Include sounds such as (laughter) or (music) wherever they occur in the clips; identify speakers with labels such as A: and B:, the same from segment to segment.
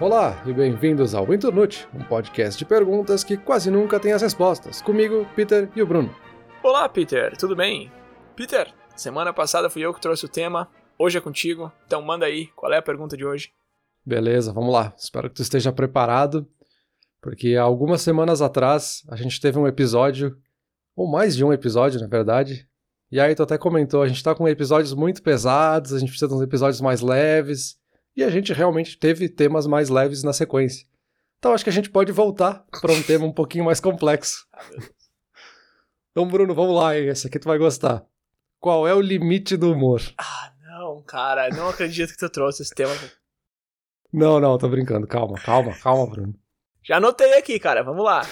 A: Olá e bem-vindos ao Internute, um podcast de perguntas que quase nunca tem as respostas. Comigo, Peter e o Bruno.
B: Olá, Peter, tudo bem? Peter, semana passada fui eu que trouxe o tema, hoje é contigo, então manda aí, qual é a pergunta de hoje?
A: Beleza, vamos lá. Espero que tu esteja preparado, porque algumas semanas atrás a gente teve um episódio, ou mais de um episódio, na verdade, e aí tu até comentou, a gente tá com episódios muito pesados, a gente precisa de uns episódios mais leves, e a gente realmente teve temas mais leves na sequência. Então acho que a gente pode voltar para um tema um pouquinho mais complexo. então, Bruno, vamos lá, hein? esse aqui tu vai gostar. Qual é o limite do humor?
B: Ah, não, cara, não acredito que tu trouxe esse tema.
A: Não, não, tô brincando. Calma, calma, calma, Bruno.
B: Já anotei aqui, cara, vamos lá.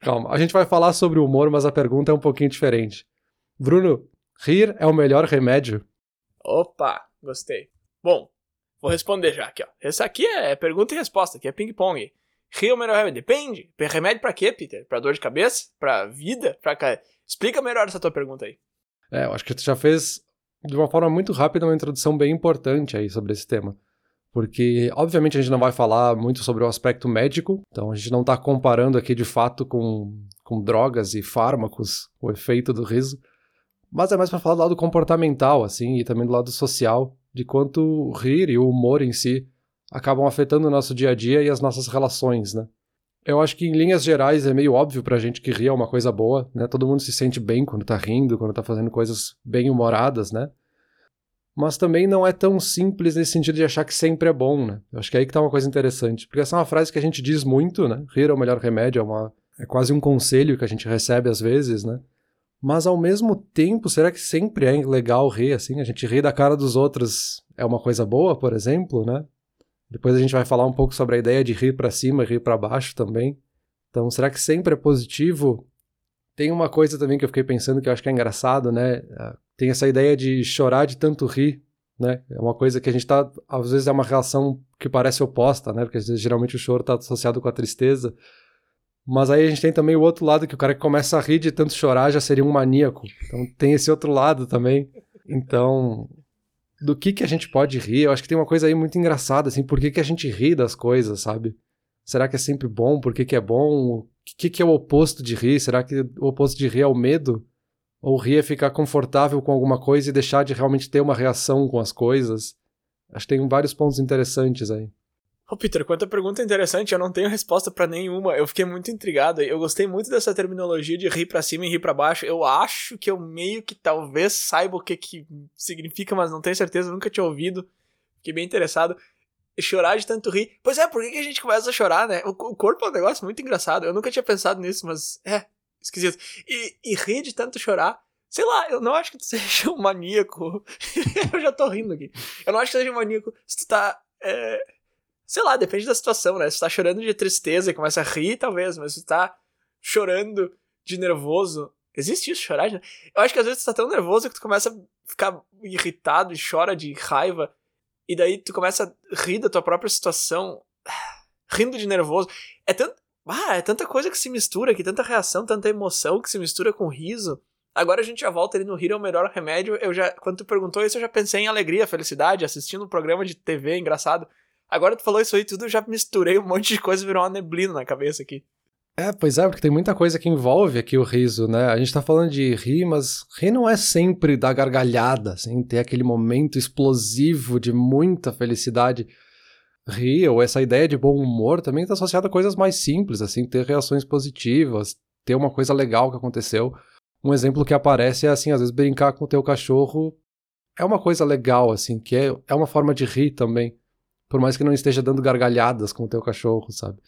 A: Calma, a gente vai falar sobre o humor, mas a pergunta é um pouquinho diferente. Bruno, rir é o melhor remédio?
B: Opa, gostei. Bom, Vou responder já aqui, ó. Essa aqui é pergunta e resposta, aqui é ping-pong. Rio melhor remédio? Depende. Remédio para quê, Peter? Para dor de cabeça? Para vida? Para Explica melhor essa tua pergunta aí.
A: É, eu acho que tu já fez de uma forma muito rápida uma introdução bem importante aí sobre esse tema. Porque, obviamente, a gente não vai falar muito sobre o aspecto médico, então a gente não está comparando aqui de fato com, com drogas e fármacos o efeito do riso, mas é mais para falar do lado comportamental, assim, e também do lado social, de quanto rir e o humor em si acabam afetando o nosso dia a dia e as nossas relações, né? Eu acho que em linhas gerais é meio óbvio pra gente que rir é uma coisa boa, né? Todo mundo se sente bem quando tá rindo, quando tá fazendo coisas bem humoradas, né? Mas também não é tão simples nesse sentido de achar que sempre é bom, né? Eu acho que é aí que tá uma coisa interessante. Porque essa é uma frase que a gente diz muito, né? Rir é o melhor remédio, é, uma, é quase um conselho que a gente recebe às vezes, né? Mas ao mesmo tempo, será que sempre é legal rir assim? A gente rir da cara dos outros é uma coisa boa, por exemplo, né? Depois a gente vai falar um pouco sobre a ideia de rir para cima e rir para baixo também. Então, será que sempre é positivo? Tem uma coisa também que eu fiquei pensando que eu acho que é engraçado, né? Ah, tem essa ideia de chorar de tanto rir, né? É uma coisa que a gente tá, às vezes é uma relação que parece oposta, né? Porque geralmente o choro está associado com a tristeza. Mas aí a gente tem também o outro lado, que o cara que começa a rir de tanto chorar já seria um maníaco. Então tem esse outro lado também. Então, do que que a gente pode rir? Eu acho que tem uma coisa aí muito engraçada, assim, por que, que a gente ri das coisas, sabe? Será que é sempre bom? Por que, que é bom? O que, que é o oposto de rir? Será que o oposto de rir é o medo? Ou rir é ficar confortável com alguma coisa e deixar de realmente ter uma reação com as coisas? Acho que tem vários pontos interessantes aí.
B: Ô, Peter, quanta pergunta interessante, eu não tenho resposta para nenhuma. Eu fiquei muito intrigado. Eu gostei muito dessa terminologia de rir para cima e rir para baixo. Eu acho que eu meio que talvez saiba o que que significa, mas não tenho certeza, nunca tinha ouvido. Fiquei bem interessado. Chorar de tanto rir. Pois é, por que, que a gente começa a chorar, né? O, o, corpo é um negócio muito engraçado. Eu nunca tinha pensado nisso, mas é esquisito. E, e rir de tanto chorar. Sei lá, eu não acho que tu (laughs) seja um maníaco. (laughs) eu já tô rindo aqui. Eu não acho que seja um maníaco se tu tá. É Sei lá, depende da situação, né? Se tá chorando de tristeza e começa a rir, talvez, mas se tá chorando de nervoso. Existe isso, chorar? De... Eu acho que às vezes tu tá tão nervoso que tu começa a ficar irritado e chora de raiva. E daí tu começa a rir da tua própria situação, (sighs) rindo de nervoso. É, tanto, ah, é tanta coisa que se mistura aqui, tanta reação, tanta emoção que se mistura com riso. Agora a gente já volta ali no Rir é o melhor remédio. Eu já, quando tu perguntou isso, eu já pensei em alegria, felicidade, assistindo um programa de TV engraçado. Agora tu falou isso aí tudo, já misturei um monte de coisa e virou uma neblina na cabeça aqui.
A: É, pois é, porque tem muita coisa que envolve aqui o riso, né? A gente tá falando de rir, mas rir não é sempre da gargalhada, assim, ter aquele momento explosivo de muita felicidade. Rir, ou essa ideia de bom humor, também tá associada a coisas mais simples, assim, ter reações positivas, ter uma coisa legal que aconteceu. Um exemplo que aparece é, assim, às vezes brincar com o teu cachorro é uma coisa legal, assim, que é, é uma forma de rir também por mais que não esteja dando gargalhadas com o teu cachorro, sabe?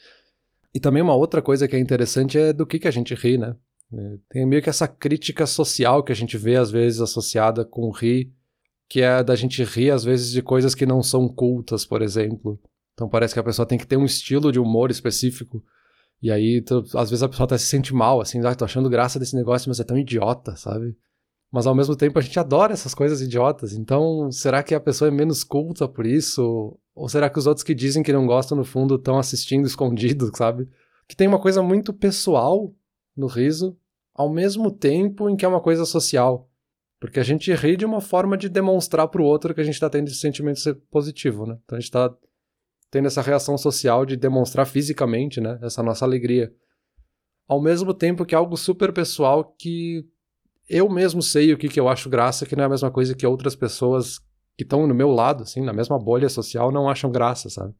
A: E também uma outra coisa que é interessante é do que, que a gente ri, né? É, tem meio que essa crítica social que a gente vê às vezes associada com rir, que é da gente rir às vezes de coisas que não são cultas, por exemplo. Então parece que a pessoa tem que ter um estilo de humor específico. E aí, tu, às vezes a pessoa até se sente mal, assim, ah, tô achando graça desse negócio, mas é tão idiota, sabe? Mas ao mesmo tempo a gente adora essas coisas idiotas. Então, será que a pessoa é menos culta por isso? Ou será que os outros que dizem que não gostam, no fundo, estão assistindo (laughs) escondido, sabe? Que tem uma coisa muito pessoal no riso, ao mesmo tempo em que é uma coisa social. Porque a gente ri de uma forma de demonstrar para o outro que a gente está tendo esse sentimento positivo, né? Então a gente está tendo essa reação social de demonstrar fisicamente, né, essa nossa alegria. Ao mesmo tempo que é algo super pessoal que eu mesmo sei o que, que eu acho graça, que não é a mesma coisa que outras pessoas que estão no meu lado, assim, na mesma bolha social, não acham graça, sabe?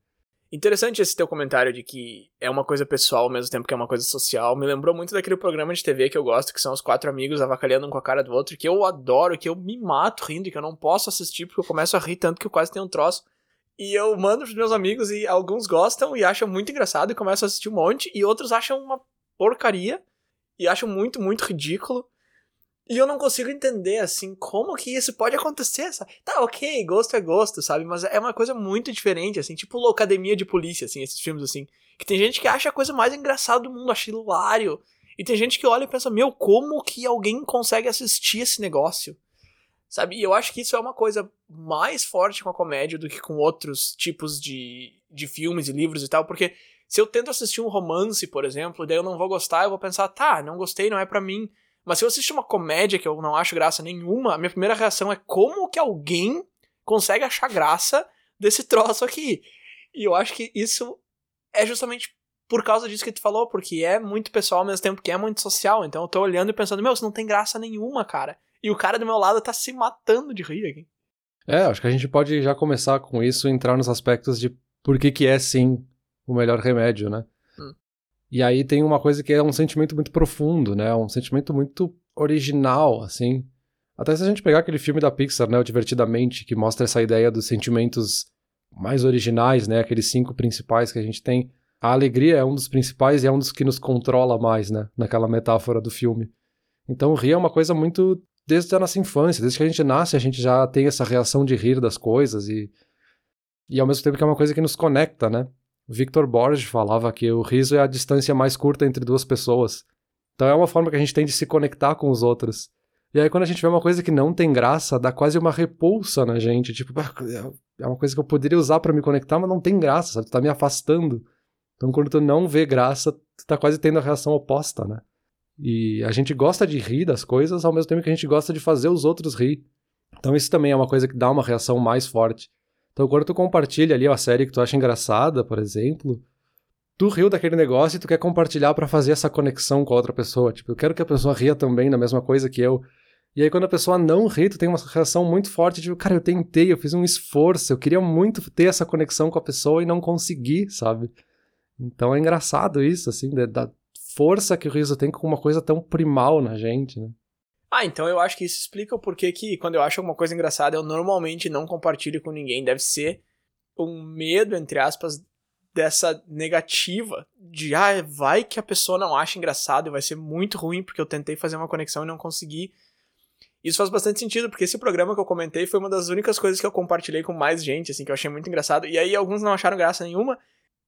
B: Interessante esse teu comentário de que é uma coisa pessoal ao mesmo tempo que é uma coisa social. Me lembrou muito daquele programa de TV que eu gosto, que são os quatro amigos avacalhando um com a cara do outro, que eu adoro, que eu me mato rindo, que eu não posso assistir porque eu começo a rir tanto que eu quase tenho um troço. E eu mando pros meus amigos e alguns gostam e acham muito engraçado e começam a assistir um monte, e outros acham uma porcaria e acham muito, muito ridículo. E eu não consigo entender, assim, como que isso pode acontecer, sabe? Tá, ok, gosto é gosto, sabe? Mas é uma coisa muito diferente, assim, tipo Academia de Polícia, assim, esses filmes, assim. Que tem gente que acha a coisa mais engraçada do mundo, acha hilário. E tem gente que olha e pensa, meu, como que alguém consegue assistir esse negócio? Sabe? E eu acho que isso é uma coisa mais forte com a comédia do que com outros tipos de, de filmes e livros e tal, porque se eu tento assistir um romance, por exemplo, daí eu não vou gostar, eu vou pensar, tá, não gostei, não é para mim. Mas se eu assistir uma comédia que eu não acho graça nenhuma, a minha primeira reação é como que alguém consegue achar graça desse (laughs) troço aqui. E eu acho que isso é justamente por causa disso que tu falou, porque é muito pessoal ao mesmo tempo que é muito social. Então eu tô olhando e pensando, meu, isso não tem graça nenhuma, cara. E o cara do meu lado tá se matando de rir aqui.
A: É, acho que a gente pode já começar com isso, entrar nos aspectos de por que que é sim o melhor remédio, né? E aí tem uma coisa que é um sentimento muito profundo, né? Um sentimento muito original, assim. Até se a gente pegar aquele filme da Pixar, né, o Divertidamente, que mostra essa ideia dos sentimentos mais originais, né, aqueles cinco principais que a gente tem. A alegria é um dos principais e é um dos que nos controla mais, né, naquela metáfora do filme. Então, rir é uma coisa muito desde a nossa infância, desde que a gente nasce, a gente já tem essa reação de rir das coisas e e ao mesmo tempo que é uma coisa que nos conecta, né? Victor Borges falava que o riso é a distância mais curta entre duas pessoas. Então é uma forma que a gente tem de se conectar com os outros. E aí quando a gente vê uma coisa que não tem graça, dá quase uma repulsa na gente. Tipo, é uma coisa que eu poderia usar para me conectar, mas não tem graça, sabe? Tu tá me afastando. Então quando tu não vê graça, tu tá quase tendo a reação oposta, né? E a gente gosta de rir das coisas ao mesmo tempo que a gente gosta de fazer os outros rir. Então isso também é uma coisa que dá uma reação mais forte. Então, quando tu compartilha ali uma série que tu acha engraçada, por exemplo, tu riu daquele negócio e tu quer compartilhar para fazer essa conexão com a outra pessoa. Tipo, eu quero que a pessoa ria também da mesma coisa que eu. E aí, quando a pessoa não ri, tu tem uma reação muito forte, tipo, cara, eu tentei, eu fiz um esforço, eu queria muito ter essa conexão com a pessoa e não consegui, sabe? Então é engraçado isso, assim, da força que o riso tem com uma coisa tão primal na gente, né?
B: Ah, então eu acho que isso explica o porquê que quando eu acho alguma coisa engraçada eu normalmente não compartilho com ninguém. Deve ser um medo, entre aspas, dessa negativa de ah, vai que a pessoa não acha engraçado e vai ser muito ruim porque eu tentei fazer uma conexão e não consegui. Isso faz bastante sentido, porque esse programa que eu comentei foi uma das únicas coisas que eu compartilhei com mais gente, assim, que eu achei muito engraçado. E aí alguns não acharam graça nenhuma.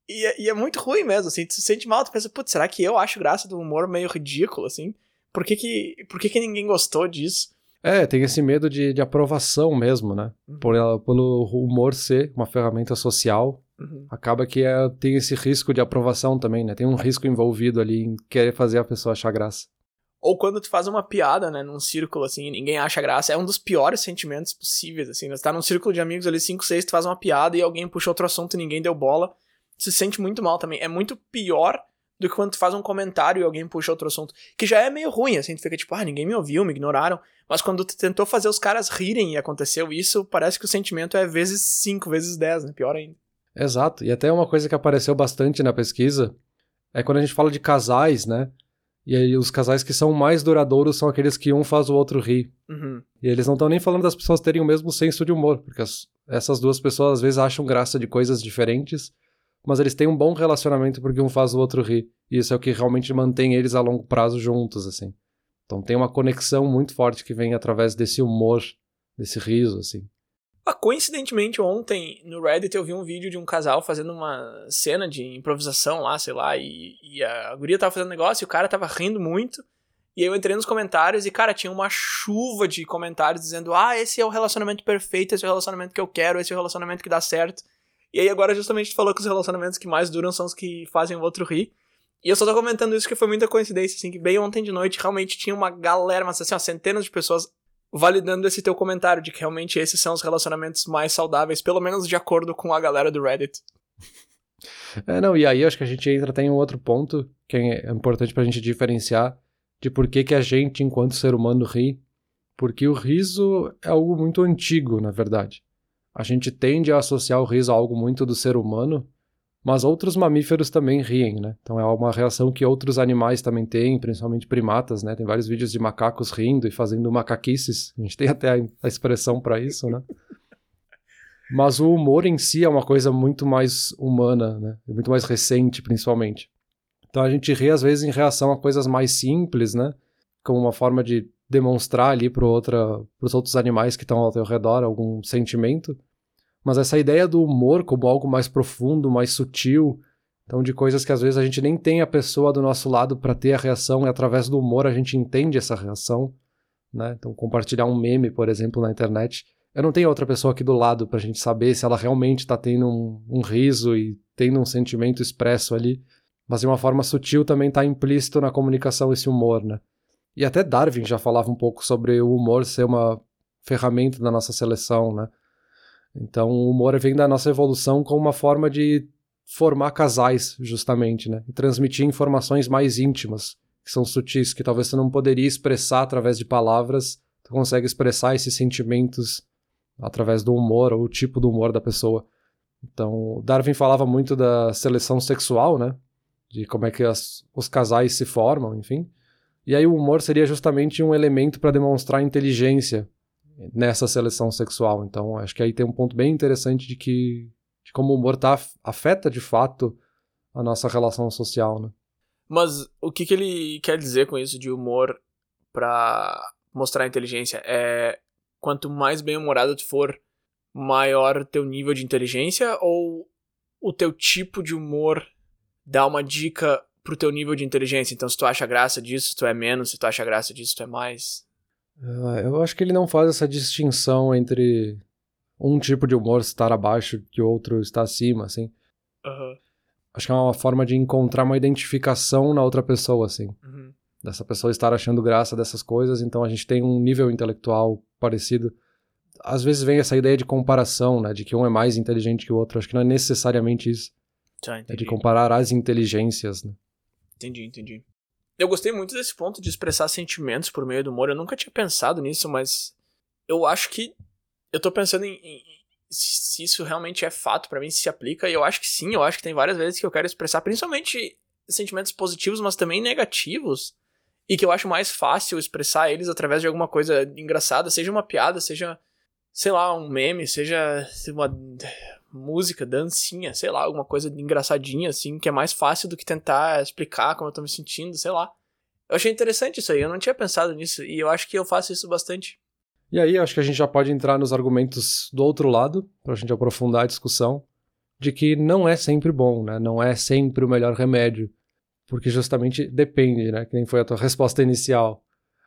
B: E, é, e é muito ruim mesmo, assim, tu se sente mal, tu pensa, putz, será que eu acho graça do humor meio ridículo, assim? Por que que, por que, que ninguém gostou disso?
A: É, tem esse medo de, de aprovação mesmo, né? Uhum. Por ela, pelo humor ser uma ferramenta social, uhum. acaba que é, tem esse risco de aprovação também, né? Tem um risco envolvido ali em querer fazer a pessoa achar graça.
B: Ou quando tu faz uma piada, né, num círculo assim, ninguém acha graça, é um dos piores sentimentos possíveis, assim. Né? Você tá num círculo de amigos ali, 5, 6, tu faz uma piada e alguém puxa outro assunto e ninguém deu bola, se sente muito mal também. É muito pior do que quando tu faz um comentário e alguém puxa outro assunto. Que já é meio ruim, assim, tu fica tipo, ah, ninguém me ouviu, me ignoraram. Mas quando tu tentou fazer os caras rirem e aconteceu isso, parece que o sentimento é vezes 5, vezes 10, né? Pior ainda.
A: Exato. E até uma coisa que apareceu bastante na pesquisa é quando a gente fala de casais, né? E aí os casais que são mais duradouros são aqueles que um faz o outro rir. Uhum. E eles não estão nem falando das pessoas terem o mesmo senso de humor, porque as, essas duas pessoas às vezes acham graça de coisas diferentes mas eles têm um bom relacionamento porque um faz o outro rir. E isso é o que realmente mantém eles a longo prazo juntos, assim. Então tem uma conexão muito forte que vem através desse humor, desse riso, assim.
B: Ah, coincidentemente, ontem no Reddit eu vi um vídeo de um casal fazendo uma cena de improvisação lá, sei lá, e, e a guria tava fazendo negócio e o cara tava rindo muito. E eu entrei nos comentários e, cara, tinha uma chuva de comentários dizendo: ah, esse é o relacionamento perfeito, esse é o relacionamento que eu quero, esse é o relacionamento que dá certo. E aí agora justamente tu falou que os relacionamentos que mais duram são os que fazem o outro rir. E eu só tô comentando isso que foi muita coincidência, assim, que bem ontem de noite realmente tinha uma galera, mas assim, ó, centenas de pessoas validando esse teu comentário de que realmente esses são os relacionamentos mais saudáveis, pelo menos de acordo com a galera do Reddit.
A: É, não, e aí acho que a gente entra tem um outro ponto que é importante pra gente diferenciar de por que, que a gente, enquanto ser humano, ri. Porque o riso é algo muito antigo, na verdade. A gente tende a associar o riso a algo muito do ser humano, mas outros mamíferos também riem, né? Então é uma reação que outros animais também têm, principalmente primatas, né? Tem vários vídeos de macacos rindo e fazendo macaquices. A gente tem até a expressão para isso, né? (laughs) Mas o humor em si é uma coisa muito mais humana, né? Muito mais recente, principalmente. Então a gente ri às vezes em reação a coisas mais simples, né? Como uma forma de demonstrar ali para os outros animais que estão ao teu redor algum sentimento. Mas essa ideia do humor como algo mais profundo, mais sutil, então de coisas que às vezes a gente nem tem a pessoa do nosso lado para ter a reação e através do humor a gente entende essa reação, né? Então compartilhar um meme, por exemplo, na internet eu não tenho outra pessoa aqui do lado pra gente saber se ela realmente tá tendo um, um riso e tendo um sentimento expresso ali. Mas de uma forma sutil também tá implícito na comunicação esse humor, né? E até Darwin já falava um pouco sobre o humor ser uma ferramenta da nossa seleção, né? Então o humor vem da nossa evolução como uma forma de formar casais, justamente, né? E transmitir informações mais íntimas, que são sutis, que talvez você não poderia expressar através de palavras, tu consegue expressar esses sentimentos através do humor ou o tipo do humor da pessoa. Então, Darwin falava muito da seleção sexual, né? De como é que as, os casais se formam, enfim. E aí o humor seria justamente um elemento para demonstrar inteligência nessa seleção sexual. Então, acho que aí tem um ponto bem interessante de que de como o humor tá, afeta de fato a nossa relação social, né?
B: Mas o que, que ele quer dizer com isso de humor para mostrar inteligência? É quanto mais bem-humorado tu for, maior teu nível de inteligência? Ou o teu tipo de humor dá uma dica pro teu nível de inteligência? Então, se tu acha graça disso, tu é menos, se tu acha graça disso, tu é mais.
A: Ah, eu acho que ele não faz essa distinção entre um tipo de humor estar abaixo que o outro está acima, assim.
B: Uhum.
A: Acho que é uma forma de encontrar uma identificação na outra pessoa, assim.
B: Uhum.
A: Dessa pessoa estar achando graça dessas coisas, então a gente tem um nível intelectual parecido. Às vezes vem essa ideia de comparação, né? De que um é mais inteligente que o outro. Acho que não é necessariamente isso.
B: Tá,
A: é de comparar as inteligências, né?
B: Entendi, entendi. Eu gostei muito desse ponto de expressar sentimentos por meio do humor. Eu nunca tinha pensado nisso, mas eu acho que. Eu tô pensando em, em se isso realmente é fato para mim, se se aplica. E eu acho que sim, eu acho que tem várias vezes que eu quero expressar, principalmente sentimentos positivos, mas também negativos e que eu acho mais fácil expressar eles através de alguma coisa engraçada, seja uma piada, seja, sei lá, um meme, seja uma música, dancinha, sei lá, alguma coisa engraçadinha, assim, que é mais fácil do que tentar explicar como eu tô me sentindo, sei lá. Eu achei interessante isso aí, eu não tinha pensado nisso, e eu acho que eu faço isso bastante.
A: E aí, acho que a gente já pode entrar nos argumentos do outro lado, pra gente aprofundar a discussão, de que não é sempre bom, né? Não é sempre o melhor remédio porque justamente depende, né? Que nem foi a tua resposta inicial.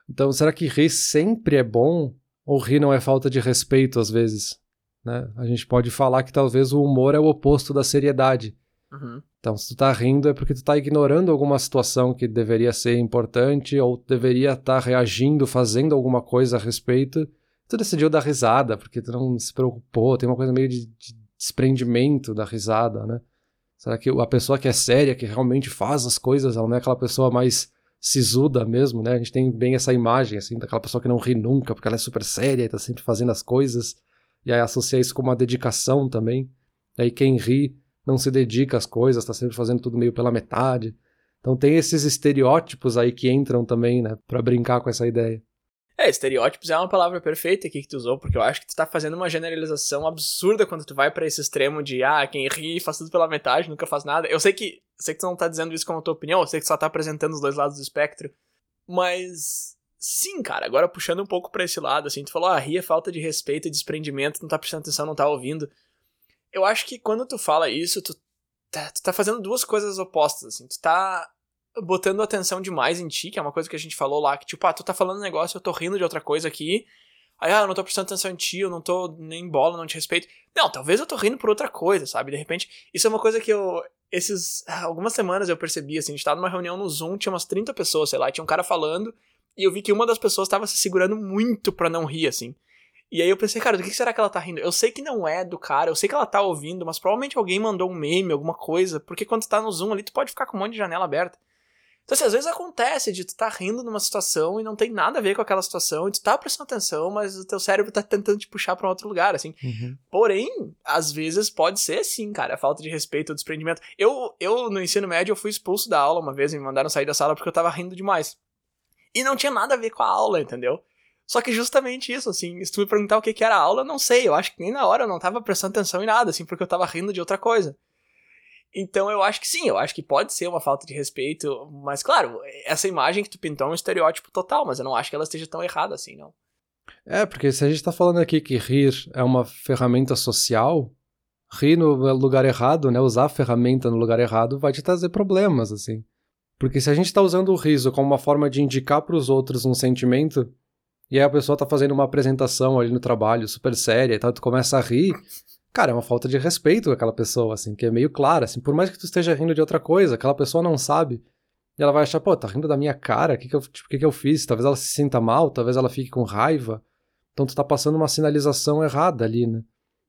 A: Então, será que rir sempre é bom? Ou rir não é falta de respeito às vezes? Né? A gente pode falar que talvez o humor é o oposto da seriedade.
B: Uhum.
A: Então, se tu tá rindo é porque tu tá ignorando alguma situação que deveria ser importante ou deveria estar tá reagindo, fazendo alguma coisa a respeito. Tu decidiu dar risada porque tu não se preocupou, tem uma coisa meio de, de desprendimento da risada, né? Será que a pessoa que é séria, que realmente faz as coisas, ela não é aquela pessoa mais sisuda mesmo, né? A gente tem bem essa imagem, assim, daquela pessoa que não ri nunca, porque ela é super séria e tá sempre fazendo as coisas. E aí associa isso com uma dedicação também. E aí quem ri não se dedica às coisas, tá sempre fazendo tudo meio pela metade. Então tem esses estereótipos aí que entram também, né, para brincar com essa ideia.
B: É, estereótipos é uma palavra perfeita aqui que tu usou, porque eu acho que tu tá fazendo uma generalização absurda quando tu vai para esse extremo de, ah, quem ri faz tudo pela metade, nunca faz nada. Eu sei que, sei que tu não tá dizendo isso como tua opinião, eu sei que tu só tá apresentando os dois lados do espectro, mas sim, cara, agora puxando um pouco para esse lado, assim, tu falou, ah, rir é falta de respeito e desprendimento, não tá prestando atenção, não tá ouvindo. Eu acho que quando tu fala isso, tu tá, tu tá fazendo duas coisas opostas, assim, tu tá botando atenção demais em ti, que é uma coisa que a gente falou lá, que tipo, ah, tu tá falando um negócio, eu tô rindo de outra coisa aqui. Aí, ah, eu não tô prestando atenção em ti, eu não tô nem bola, não te respeito. Não, talvez eu tô rindo por outra coisa, sabe? De repente, isso é uma coisa que eu. Esses. Algumas semanas eu percebi, assim, a gente tava numa reunião no Zoom, tinha umas 30 pessoas, sei lá, tinha um cara falando, e eu vi que uma das pessoas tava se segurando muito pra não rir, assim. E aí eu pensei, cara, do que será que ela tá rindo? Eu sei que não é do cara, eu sei que ela tá ouvindo, mas provavelmente alguém mandou um meme, alguma coisa, porque quando tu tá no Zoom ali, tu pode ficar com um monte de janela aberta. Então, assim, às vezes acontece de tu tá rindo numa situação e não tem nada a ver com aquela situação, e tu tá prestando atenção, mas o teu cérebro tá tentando te puxar pra um outro lugar, assim. Uhum. Porém, às vezes pode ser sim, cara, a falta de respeito, o desprendimento. Eu, eu, no ensino médio, eu fui expulso da aula uma vez, me mandaram sair da sala porque eu tava rindo demais. E não tinha nada a ver com a aula, entendeu? Só que justamente isso, assim, se tu me perguntar o que, que era a aula, eu não sei. Eu acho que nem na hora eu não tava prestando atenção em nada, assim, porque eu tava rindo de outra coisa. Então eu acho que sim, eu acho que pode ser uma falta de respeito, mas claro, essa imagem que tu pintou é um estereótipo total, mas eu não acho que ela esteja tão errada assim, não.
A: É, porque se a gente tá falando aqui que rir é uma ferramenta social, rir no lugar errado, né, usar a ferramenta no lugar errado vai te trazer problemas, assim. Porque se a gente tá usando o riso como uma forma de indicar para os outros um sentimento, e aí a pessoa tá fazendo uma apresentação ali no trabalho super séria e tal, tu começa a rir, cara, é uma falta de respeito com aquela pessoa, assim, que é meio clara, assim, por mais que tu esteja rindo de outra coisa, aquela pessoa não sabe, e ela vai achar, pô, tá rindo da minha cara, o que que tipo, que que eu fiz? Talvez ela se sinta mal, talvez ela fique com raiva, então tu tá passando uma sinalização errada ali, né?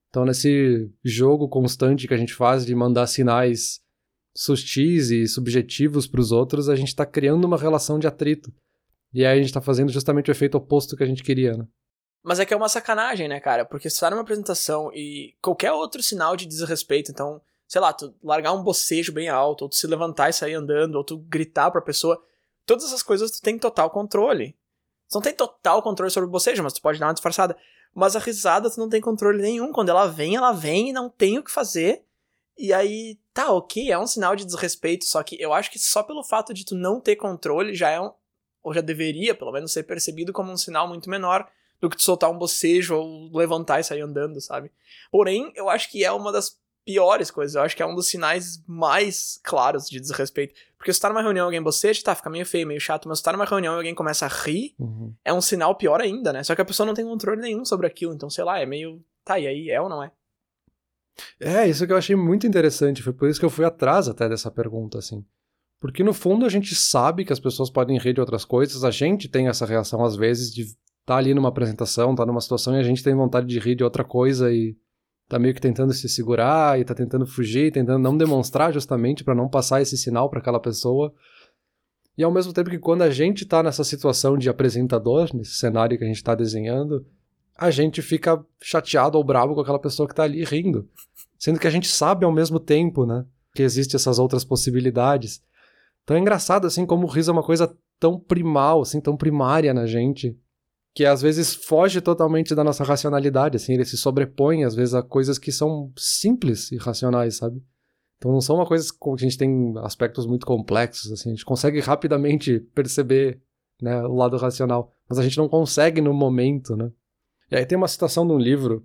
A: Então nesse jogo constante que a gente faz de mandar sinais sustis e subjetivos para os outros, a gente tá criando uma relação de atrito. E aí a gente tá fazendo justamente o efeito oposto que a gente queria, né?
B: Mas é que é uma sacanagem, né, cara? Porque se tá numa apresentação e qualquer outro sinal de desrespeito, então, sei lá, tu largar um bocejo bem alto, ou tu se levantar e sair andando, ou tu gritar pra pessoa, todas essas coisas tu tem total controle. Tu não tem total controle sobre o bocejo, mas tu pode dar uma disfarçada. Mas a risada tu não tem controle nenhum. Quando ela vem, ela vem e não tem o que fazer. E aí, tá, ok, é um sinal de desrespeito, só que eu acho que só pelo fato de tu não ter controle já é um, ou já deveria, pelo menos, ser percebido como um sinal muito menor do que tu soltar um bocejo ou levantar e sair andando, sabe? Porém, eu acho que é uma das piores coisas. Eu acho que é um dos sinais mais claros de desrespeito. Porque se tá numa reunião e alguém boceja, tá, fica meio feio, meio chato, mas se tá numa reunião e alguém começa a rir, uhum. é um sinal pior ainda, né? Só que a pessoa não tem controle nenhum sobre aquilo, então, sei lá, é meio. Tá, e aí, é ou não é?
A: É, isso que eu achei muito interessante. Foi por isso que eu fui atrás até dessa pergunta, assim. Porque no fundo a gente sabe que as pessoas podem rir de outras coisas, a gente tem essa reação às vezes de tá ali numa apresentação, tá numa situação e a gente tem vontade de rir de outra coisa e tá meio que tentando se segurar e tá tentando fugir, tentando não demonstrar justamente para não passar esse sinal para aquela pessoa. E ao mesmo tempo que quando a gente tá nessa situação de apresentador, nesse cenário que a gente tá desenhando, a gente fica chateado ou bravo com aquela pessoa que tá ali rindo. Sendo que a gente sabe ao mesmo tempo, né, que existem essas outras possibilidades. Então é engraçado assim como o riso é uma coisa tão primal, assim, tão primária na gente, que às vezes foge totalmente da nossa racionalidade, assim, ele se sobrepõe às vezes a coisas que são simples e racionais, sabe? Então não são uma coisa que a gente tem aspectos muito complexos, assim, a gente consegue rapidamente perceber, né, o lado racional, mas a gente não consegue no momento, né? E aí tem uma citação de um livro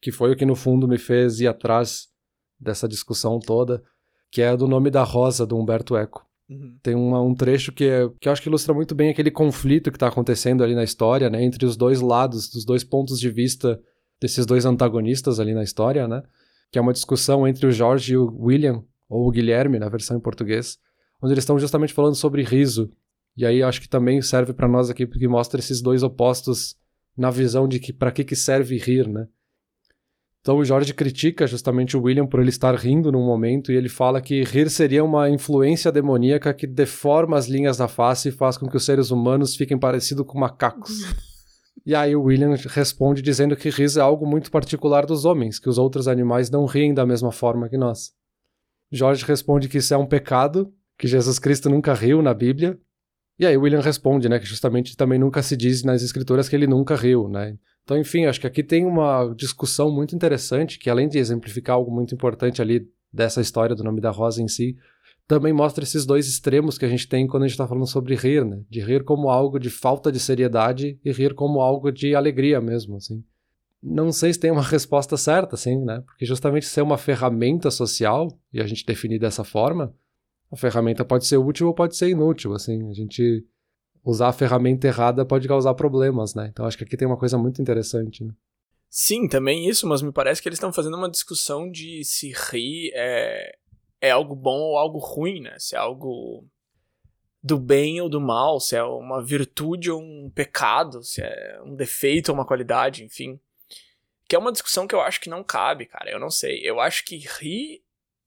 A: que foi o que no fundo me fez ir atrás dessa discussão toda, que é do Nome da Rosa do Humberto Eco. Uhum. Tem uma, um trecho que, é, que eu acho que ilustra muito bem aquele conflito que está acontecendo ali na história, né? Entre os dois lados, dos dois pontos de vista desses dois antagonistas ali na história, né? Que é uma discussão entre o Jorge e o William, ou o Guilherme, na versão em português, onde eles estão justamente falando sobre riso. E aí acho que também serve para nós aqui, porque mostra esses dois opostos na visão de que para que, que serve rir, né? Então o Jorge critica justamente o William por ele estar rindo num momento e ele fala que rir seria uma influência demoníaca que deforma as linhas da face e faz com que os seres humanos fiquem parecidos com macacos. (laughs) e aí o William responde dizendo que rir é algo muito particular dos homens, que os outros animais não riem da mesma forma que nós. Jorge responde que isso é um pecado, que Jesus Cristo nunca riu na Bíblia. E aí William responde, né, que justamente também nunca se diz nas escrituras que ele nunca riu, né? Então, enfim, acho que aqui tem uma discussão muito interessante que, além de exemplificar algo muito importante ali dessa história do nome da Rosa em si, também mostra esses dois extremos que a gente tem quando a gente está falando sobre rir, né? De rir como algo de falta de seriedade e rir como algo de alegria mesmo, assim. Não sei se tem uma (laughs) resposta certa, assim, né? Porque justamente ser uma ferramenta social, e a gente definir dessa forma, a ferramenta pode ser útil ou pode ser inútil, assim. A gente usar a ferramenta errada pode causar problemas, né? Então acho que aqui tem uma coisa muito interessante, né?
B: Sim, também isso, mas me parece que eles estão fazendo uma discussão de se rir é, é algo bom ou algo ruim, né? Se é algo do bem ou do mal, se é uma virtude ou um pecado, se é um defeito ou uma qualidade, enfim. Que é uma discussão que eu acho que não cabe, cara. Eu não sei. Eu acho que rir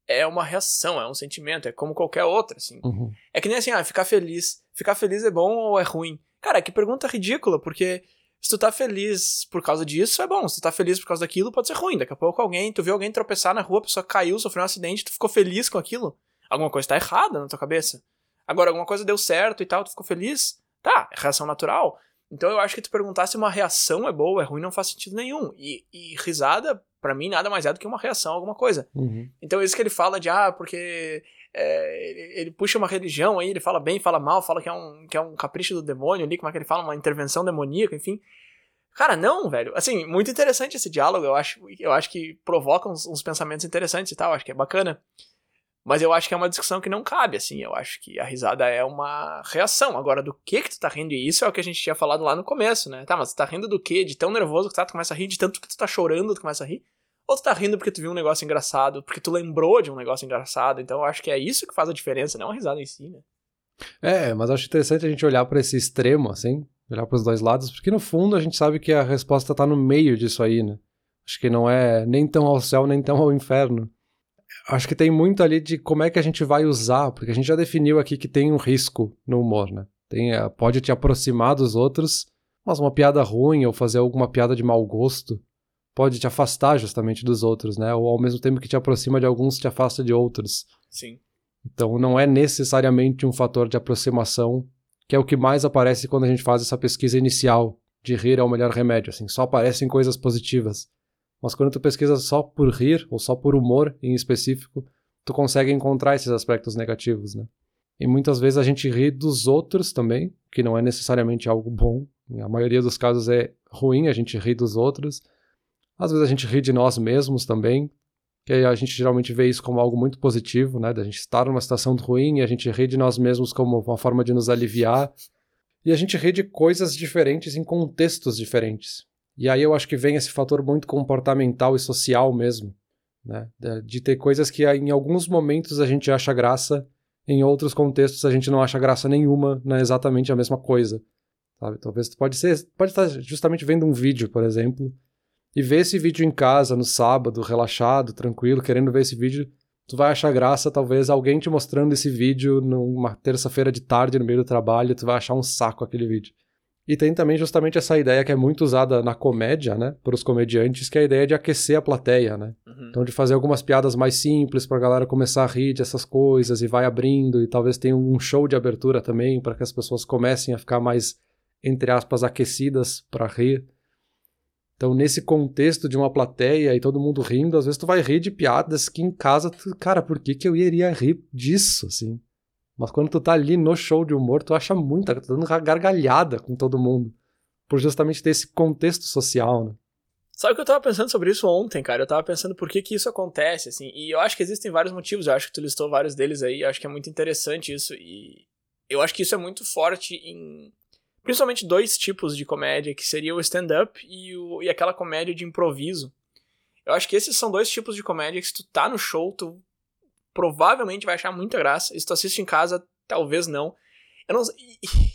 B: é uma reação, é um sentimento, é como qualquer outra, assim.
A: Uhum.
B: É que nem assim, ah, ficar feliz. Ficar feliz é bom ou é ruim? Cara, que pergunta ridícula, porque se tu tá feliz por causa disso, é bom. Se tu tá feliz por causa daquilo, pode ser ruim. Daqui a pouco alguém, tu viu alguém tropeçar na rua, a pessoa caiu, sofreu um acidente, tu ficou feliz com aquilo. Alguma coisa tá errada na tua cabeça. Agora, alguma coisa deu certo e tal, tu ficou feliz. Tá, é reação natural. Então eu acho que tu perguntar se uma reação é boa ou é ruim não faz sentido nenhum. E, e risada, para mim, nada mais é do que uma reação a alguma coisa.
A: Uhum.
B: Então isso que ele fala de, ah, porque é, ele, ele, puxa uma religião aí, ele fala bem, fala mal, fala que é, um, que é um capricho do demônio ali, como é que ele fala, uma intervenção demoníaca, enfim. Cara, não, velho. Assim, muito interessante esse diálogo. Eu acho, eu acho que provoca uns, uns pensamentos interessantes e tal. Acho que é bacana. Mas eu acho que é uma discussão que não cabe, assim. Eu acho que a risada é uma reação. Agora, do que que tu tá rindo? E isso é o que a gente tinha falado lá no começo, né? Tá, mas tu tá rindo do quê? De tão nervoso que tu tá, tu começa a rir, de tanto que tu tá chorando, tu começa a rir. Ou tu tá rindo porque tu viu um negócio engraçado, porque tu lembrou de um negócio engraçado. Então eu acho que é isso que faz a diferença, não a risada em si, né?
A: É, mas acho interessante a gente olhar para esse extremo, assim, olhar para os dois lados, porque no fundo a gente sabe que a resposta tá no meio disso aí, né? Acho que não é nem tão ao céu, nem tão ao inferno. Acho que tem muito ali de como é que a gente vai usar, porque a gente já definiu aqui que tem um risco no humor, né? Tem, eh, pode te aproximar dos outros, mas uma piada ruim ou fazer alguma piada de mau gosto pode te afastar justamente dos outros, né? Ou ao mesmo tempo que te aproxima de alguns, te afasta de outros.
B: Sim.
A: Então não é necessariamente um fator de aproximação, que é o que mais aparece quando a gente faz essa pesquisa inicial de rir é o melhor remédio, assim, só aparecem coisas positivas. Mas quando tu pesquisa só por rir, ou só por humor em específico, tu consegue encontrar esses aspectos negativos, né? E muitas vezes a gente ri dos outros também, que não é necessariamente algo bom. A maioria dos casos é ruim a gente rir dos outros. Às vezes a gente ri de nós mesmos também, que a gente geralmente vê isso como algo muito positivo, né? Da gente estar numa situação ruim e a gente ri de nós mesmos como uma forma de nos aliviar. E a gente ri de coisas diferentes em contextos diferentes. E aí eu acho que vem esse fator muito comportamental e social mesmo, né? De ter coisas que em alguns momentos a gente acha graça, em outros contextos a gente não acha graça nenhuma, não é exatamente a mesma coisa. Sabe? Talvez pode ser, pode estar justamente vendo um vídeo, por exemplo, e ver esse vídeo em casa no sábado, relaxado, tranquilo, querendo ver esse vídeo, tu vai achar graça, talvez alguém te mostrando esse vídeo numa terça-feira de tarde no meio do trabalho, tu vai achar um saco aquele vídeo. E tem também justamente essa ideia que é muito usada na comédia, né, para os comediantes, que é a ideia de aquecer a plateia, né? Uhum. Então de fazer algumas piadas mais simples para a galera começar a rir dessas coisas e vai abrindo e talvez tenha um show de abertura também para que as pessoas comecem a ficar mais entre aspas aquecidas para rir. Então, nesse contexto de uma plateia e todo mundo rindo, às vezes tu vai rir de piadas que em casa, tu, cara, por que, que eu iria rir disso, assim? Mas quando tu tá ali no show de humor, tu acha muita, tu tá dando gargalhada com todo mundo. Por justamente ter esse contexto social, né?
B: Sabe que eu tava pensando sobre isso ontem, cara? Eu tava pensando por que que isso acontece, assim. E eu acho que existem vários motivos, eu acho que tu listou vários deles aí, eu acho que é muito interessante isso. E eu acho que isso é muito forte em principalmente dois tipos de comédia, que seria o stand-up e, e aquela comédia de improviso. Eu acho que esses são dois tipos de comédia que se tu tá no show, tu provavelmente vai achar muita graça. Se tu assiste em casa, talvez não. Eu não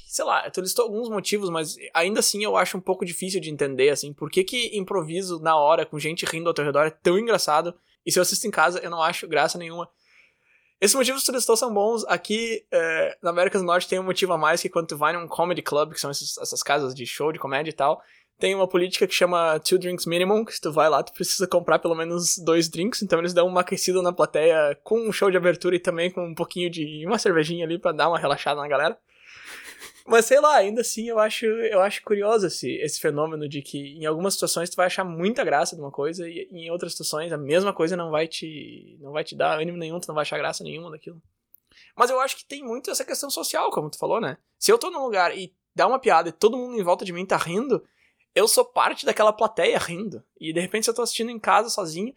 B: sei lá, tu listou alguns motivos, mas ainda assim eu acho um pouco difícil de entender, assim, por que que improviso na hora, com gente rindo ao teu redor, é tão engraçado, e se eu assisto em casa, eu não acho graça nenhuma. Esses motivos que tu listou são bons. Aqui é, na América do Norte tem um motivo a mais que quando tu vai num comedy club, que são esses, essas casas de show de comédia e tal, tem uma política que chama two drinks minimum, que se tu vai lá, tu precisa comprar pelo menos dois drinks, então eles dão uma aquecida na plateia com um show de abertura e também com um pouquinho de uma cervejinha ali para dar uma relaxada na galera. Mas sei lá, ainda assim eu acho, eu acho curioso esse, esse fenômeno de que em algumas situações tu vai achar muita graça de uma coisa e em outras situações a mesma coisa não vai te não vai te dar ânimo nenhum, tu não vai achar graça nenhuma daquilo. Mas eu acho que tem muito essa questão social, como tu falou, né? Se eu tô num lugar e dá uma piada e todo mundo em volta de mim tá rindo, eu sou parte daquela plateia rindo. E de repente eu tô assistindo em casa sozinho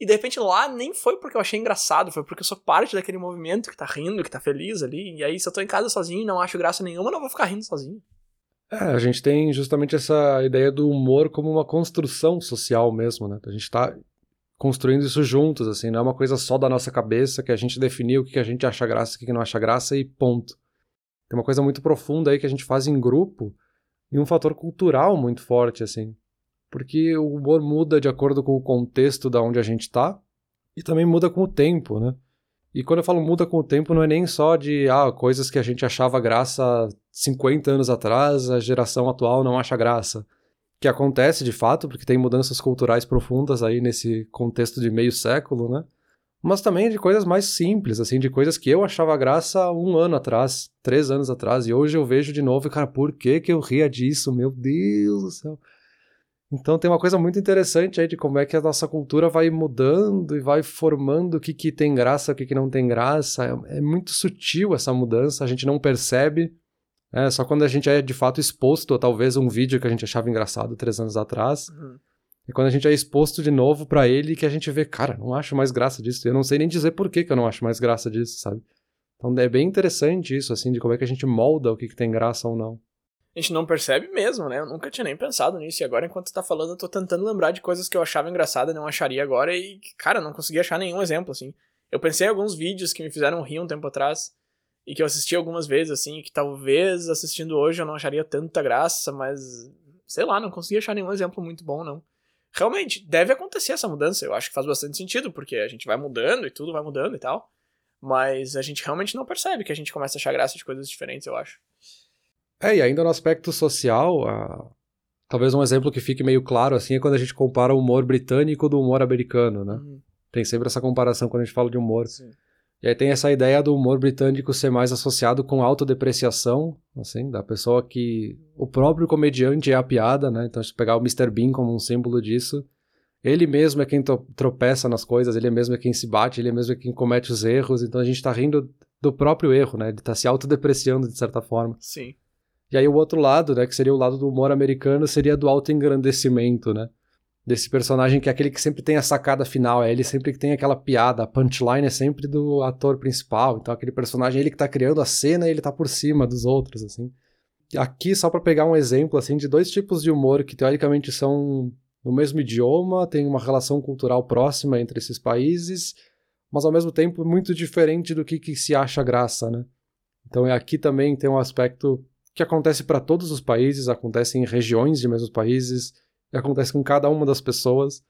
B: e de repente lá nem foi porque eu achei engraçado, foi porque eu sou parte daquele movimento que tá rindo, que tá feliz ali. E aí, se eu tô em casa sozinho e não acho graça nenhuma, não vou ficar rindo sozinho.
A: É, a gente tem justamente essa ideia do humor como uma construção social mesmo, né? A gente tá construindo isso juntos, assim, não é uma coisa só da nossa cabeça que a gente definiu o que a gente acha graça e o que não acha graça e ponto. Tem uma coisa muito profunda aí que a gente faz em grupo e um fator cultural muito forte, assim. porque o humor muda de acordo com o contexto da onde a gente tá e também muda com o tempo, né? E quando eu falo muda com o tempo, não é nem só de ah, coisas que a gente achava graça 50 anos atrás, a geração atual não acha graça. Que acontece de fato, porque tem mudanças culturais profundas aí nesse contexto de meio século, né? Mas também de coisas mais simples, assim, de coisas que eu achava graça um ano atrás, três anos atrás, e hoje eu vejo de novo e, cara, por que que eu ria disso? Meu Deus do céu. Então tem uma coisa muito interessante aí de como é que a nossa cultura vai mudando e vai formando o que, que tem graça, o que, que não tem graça. É, é muito sutil essa mudança, a gente não percebe. É, só quando a gente é de fato exposto a talvez um vídeo que a gente achava engraçado três anos atrás. Uhum. E quando a gente é exposto de novo para ele que a gente vê, cara, não acho mais graça disso. Eu não sei nem dizer por que, que eu não acho mais graça disso, sabe? Então é bem interessante isso, assim, de como é que a gente molda o que, que tem graça ou não
B: a gente não percebe mesmo, né? Eu nunca tinha nem pensado nisso. E agora, enquanto tu tá falando, eu tô tentando lembrar de coisas que eu achava engraçada e não acharia agora. E, cara, não consegui achar nenhum exemplo, assim. Eu pensei em alguns vídeos que me fizeram rir um tempo atrás. E que eu assisti algumas vezes, assim. Que talvez assistindo hoje eu não acharia tanta graça, mas. Sei lá, não consegui achar nenhum exemplo muito bom, não. Realmente, deve acontecer essa mudança. Eu acho que faz bastante sentido, porque a gente vai mudando e tudo vai mudando e tal. Mas a gente realmente não percebe que a gente começa a achar graça de coisas diferentes, eu acho.
A: É, e ainda no aspecto social, a... talvez um exemplo que fique meio claro assim é quando a gente compara o humor britânico do humor americano, né? Uhum. Tem sempre essa comparação quando a gente fala de humor. Sim. E aí tem essa ideia do humor britânico ser mais associado com autodepreciação, assim, da pessoa que o próprio comediante é a piada, né? Então, se pegar o Mr. Bean como um símbolo disso, ele mesmo é quem tropeça nas coisas, ele mesmo é quem se bate, ele mesmo é quem comete os erros, então a gente tá rindo do próprio erro, né? Ele tá se autodepreciando de certa forma.
B: Sim.
A: E aí o outro lado, né, que seria o lado do humor americano, seria do auto-engrandecimento, né? Desse personagem que é aquele que sempre tem a sacada final, é ele sempre que tem aquela piada, a punchline é sempre do ator principal, então aquele personagem, ele que tá criando a cena e ele tá por cima dos outros, assim. Aqui, só para pegar um exemplo, assim, de dois tipos de humor que teoricamente são no mesmo idioma, tem uma relação cultural próxima entre esses países, mas ao mesmo tempo muito diferente do que, que se acha graça, né? Então aqui também tem um aspecto que acontece para todos os países, acontece em regiões de mesmos países, acontece com cada uma das pessoas,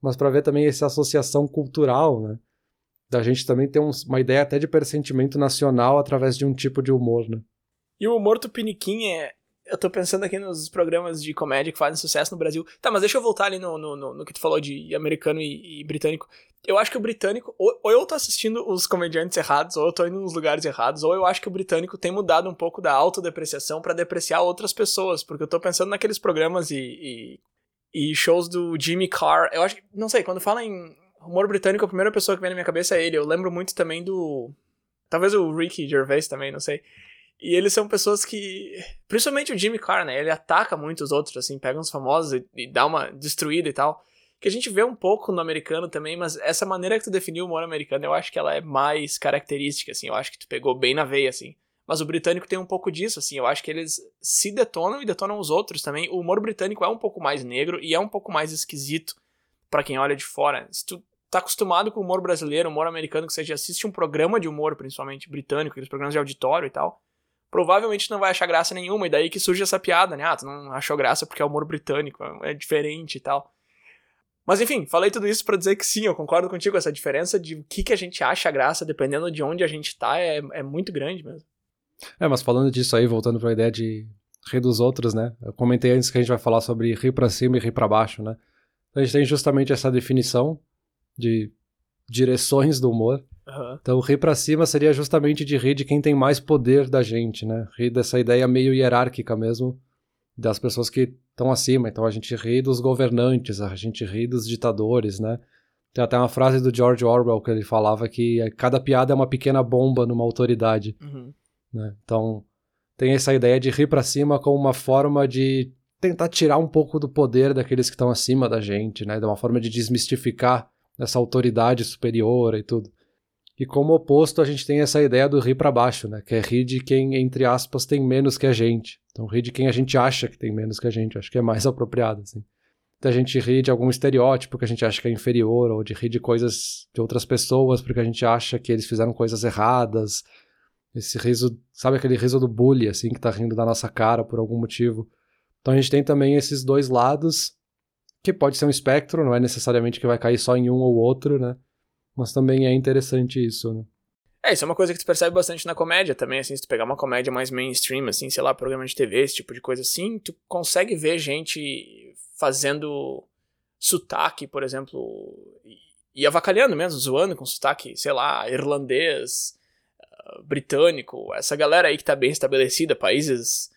A: mas para ver também essa associação cultural, né? Da gente também ter um, uma ideia até de pressentimento nacional através de um tipo de humor, né?
B: E o humor tupiniquim é, eu tô pensando aqui nos programas de comédia que fazem sucesso no Brasil. Tá, mas deixa eu voltar ali no, no, no, no que tu falou de americano e, e, britânico. Eu acho que o britânico, ou, ou, eu tô assistindo os comediantes errados, ou eu tô indo nos lugares errados, ou eu acho que o britânico tem mudado um pouco da autodepreciação para depreciar outras pessoas, porque eu tô pensando naqueles programas e, e, e shows do Jimmy Carr. Eu acho que, não sei, quando fala em humor britânico, a primeira pessoa que vem na minha cabeça é ele. Eu lembro muito também do. Talvez o Ricky Gervais também, não sei e eles são pessoas que. Principalmente o Jimmy Carr, né? Ele ataca muito os outros, assim, pega uns famosos e, e, dá uma destruída e tal. Que a gente vê um pouco no americano também, mas essa maneira que tu definiu o humor americano, eu acho que ela é mais característica, assim. Eu acho que tu pegou bem na veia, assim. Mas o britânico tem um pouco disso, assim. Eu acho que eles se detonam e detonam os outros também. O humor britânico é um pouco mais negro e é um pouco mais esquisito para quem olha de fora. Se tu tá acostumado com o humor brasileiro, humor americano, que você assiste um programa de humor, principalmente britânico, aqueles programas de auditório e tal provavelmente não vai achar graça nenhuma. E daí que surge essa piada, né? Ah, tu não achou graça porque é humor britânico, é diferente e tal. Mas enfim, falei tudo isso para dizer que sim, eu concordo contigo. Essa diferença de o que, que a gente acha graça, dependendo de onde a gente tá, é, é muito grande mesmo.
A: É, mas falando disso aí, voltando pra ideia de rir dos outros, né? Eu comentei antes que a gente vai falar sobre rir para cima e rir para baixo, né? Então a gente tem justamente essa definição de direções do humor. Uhum. Então, rir para cima seria justamente de rir de quem tem mais poder da gente, né? Rir dessa ideia meio hierárquica mesmo, das pessoas que estão acima. Então, a gente ri dos governantes, a gente ri dos ditadores, né? Tem até uma frase do George Orwell que ele falava que cada piada é uma pequena bomba numa autoridade. Uhum. Né? Então, tem essa ideia de rir para cima como uma forma de tentar tirar um pouco do poder daqueles que estão acima da gente, né? De uma forma de desmistificar essa autoridade superior e tudo. E como oposto, a gente tem essa ideia do rir para baixo, né? Que é rir de quem, entre aspas, tem menos que a gente. Então, rir de quem a gente acha que tem menos que a gente. Acho que é mais (laughs) apropriado, assim. Da gente rir de algum estereótipo que a gente acha que é inferior, ou de rir de coisas de outras pessoas porque a gente acha que eles fizeram coisas erradas. Esse riso, sabe aquele riso do bully, assim, que tá rindo da nossa cara por algum motivo. Então a gente tem também esses dois lados que pode ser um espectro, não é necessariamente que vai cair só em um ou outro, né? Mas também é interessante isso, né?
B: É, isso é uma coisa que tu percebe bastante na comédia também, assim, se tu pegar uma comédia mais mainstream, assim, sei lá, programa de TV, esse tipo de coisa assim, tu consegue ver gente fazendo sotaque, por exemplo, e, avacalhando mesmo, zoando com sotaque, sei lá, irlandês, britânico, essa galera aí que tá bem estabelecida, países,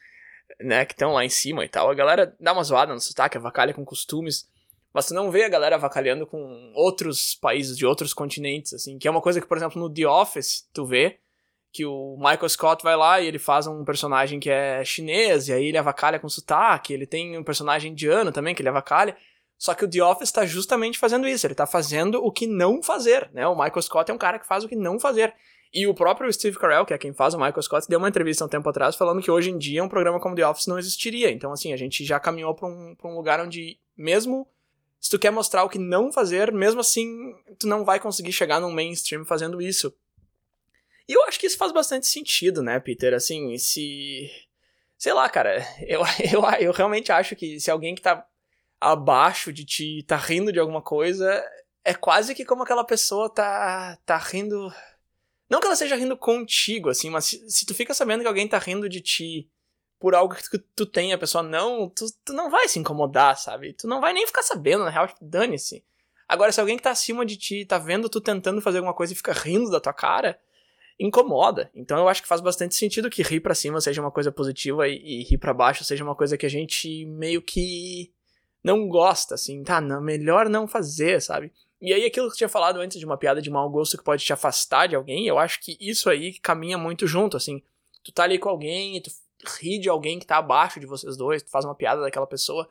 B: né, que estão lá em cima e tal, a galera dá uma zoada no sotaque, avacalha com costumes, mas tu não vê a galera avacalhando com outros países de outros continentes, assim, que é uma coisa que, por exemplo, no The Office, tu vê que o Michael Scott vai lá e ele faz um personagem que é chinês, e aí ele avacalha com sotaque, ele tem um personagem indiano também que ele avacalha, só que o The Office está justamente fazendo isso, ele está fazendo o que não fazer, né? O Michael Scott é um cara que faz o que não fazer. E o próprio Steve Carell, que é quem faz o Michael Scott, deu uma entrevista um tempo atrás falando que hoje em dia um programa como The Office não existiria. Então, assim, a gente já caminhou para um, pra um lugar onde, mesmo se tu quer mostrar o que não fazer, mesmo assim, tu não vai conseguir chegar num mainstream fazendo isso. E eu acho que isso faz bastante sentido, né, Peter? Assim, se. Sei lá, cara. Eu, (laughs) eu, eu realmente acho que se alguém que tá abaixo de ti tá rindo de alguma coisa, é quase que como aquela pessoa tá, tá rindo. Não que ela esteja rindo contigo, assim, mas se, se tu fica sabendo que alguém tá rindo de ti por algo que tu, tu tem, a pessoa não, tu, tu não vai se incomodar, sabe? Tu não vai nem ficar sabendo, na real, tipo, dane-se. Agora, se alguém que tá acima de ti tá vendo tu tentando fazer alguma coisa e fica rindo da tua cara, incomoda. Então eu acho que faz bastante sentido que rir para cima seja uma coisa positiva e, e rir para baixo seja uma coisa que a gente meio que não gosta, assim, tá? Não, melhor não fazer, sabe? E aí aquilo que eu tinha falado antes de uma piada de mau gosto que pode te afastar de alguém, eu acho que isso aí caminha muito junto, assim. Tu tá ali com alguém tu ri de alguém que tá abaixo de vocês dois, tu faz uma piada daquela pessoa.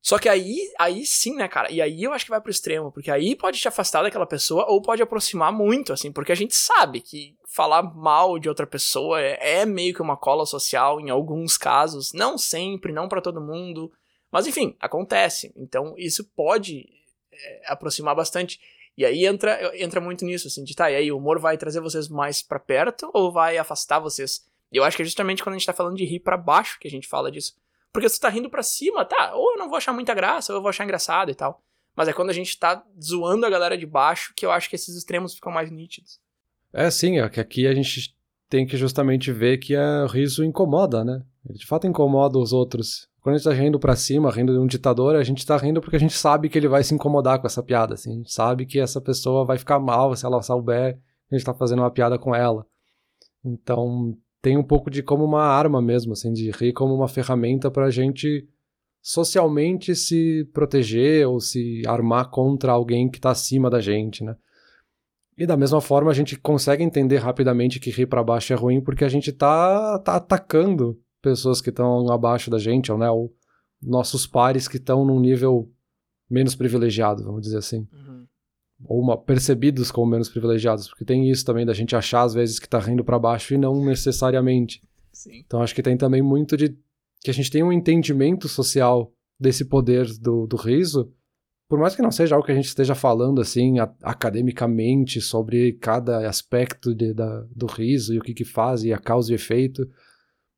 B: Só que aí, aí sim, né, cara? E aí eu acho que vai pro extremo, porque aí pode te afastar daquela pessoa ou pode aproximar muito, assim, porque a gente sabe que falar mal de outra pessoa é, é meio que uma cola social em alguns casos, não sempre, não para todo mundo, mas enfim, acontece. Então isso pode é, aproximar bastante. E aí entra, entra muito nisso, assim, de tá, e aí o humor vai trazer vocês mais para perto ou vai afastar vocês? Eu acho que é justamente quando a gente tá falando de rir para baixo que a gente fala disso. Porque se você tá rindo para cima, tá, ou eu não vou achar muita graça, ou eu vou achar engraçado e tal. Mas é quando a gente tá zoando a galera de baixo que eu acho que esses extremos ficam mais nítidos.
A: É, sim, é que aqui a gente tem que justamente ver que o riso incomoda, né? Ele de fato incomoda os outros. Quando a gente tá rindo pra cima, rindo de um ditador, a gente tá rindo porque a gente sabe que ele vai se incomodar com essa piada, assim. A gente sabe que essa pessoa vai ficar mal se ela souber que a gente tá fazendo uma piada com ela. Então, tem um pouco de como uma arma mesmo, assim, de rir como uma ferramenta para a gente socialmente se proteger ou se armar contra alguém que está acima da gente, né? E da mesma forma a gente consegue entender rapidamente que rir para baixo é ruim porque a gente tá, tá atacando pessoas que estão abaixo da gente, ou, né, ou nossos pares que estão num nível menos privilegiado, vamos dizer assim. Uhum ou uma, percebidos como menos privilegiados, porque tem isso também da gente achar às vezes que tá rindo para baixo e não necessariamente. Sim. Então acho que tem também muito de que a gente tem um entendimento social desse poder do, do riso, por mais que não seja algo que a gente esteja falando assim a, academicamente sobre cada aspecto de, da, do riso e o que que faz e a causa e efeito,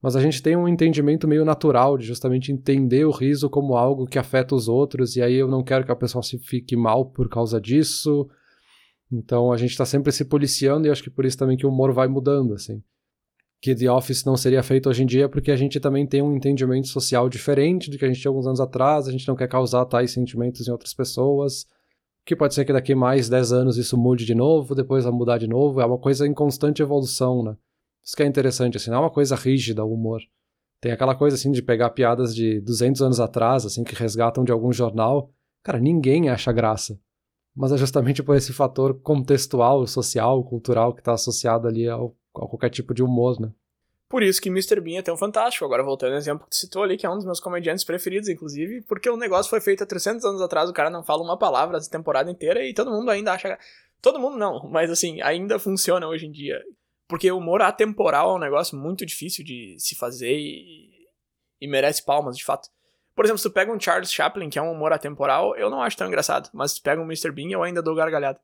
A: mas a gente tem um entendimento meio natural de justamente entender o riso como algo que afeta os outros, e aí eu não quero que a pessoa se fique mal por causa disso. Então a gente está sempre se policiando, e acho que por isso também que o humor vai mudando, assim. Que The Office não seria feito hoje em dia porque a gente também tem um entendimento social diferente do que a gente tinha alguns anos atrás, a gente não quer causar tais sentimentos em outras pessoas. Que pode ser que daqui mais 10 anos isso mude de novo, depois vai mudar de novo, é uma coisa em constante evolução, né? Isso que é interessante, assim, não é uma coisa rígida o humor. Tem aquela coisa, assim, de pegar piadas de 200 anos atrás, assim, que resgatam de algum jornal. Cara, ninguém acha graça. Mas é justamente por esse fator contextual, social, cultural que está associado ali ao, a qualquer tipo de humor, né?
B: Por isso que Mr. Bean é tão fantástico. Agora, voltando ao exemplo que tu citou ali, que é um dos meus comediantes preferidos, inclusive, porque o negócio foi feito há 300 anos atrás, o cara não fala uma palavra a temporada inteira e todo mundo ainda acha. Todo mundo não, mas assim, ainda funciona hoje em dia. Porque o humor atemporal é um negócio muito difícil de se fazer e, e merece palmas, de fato. Por exemplo, se tu pega um Charles Chaplin, que é um humor atemporal, eu não acho tão engraçado. Mas se tu pega um Mr. Bean, eu ainda dou gargalhada.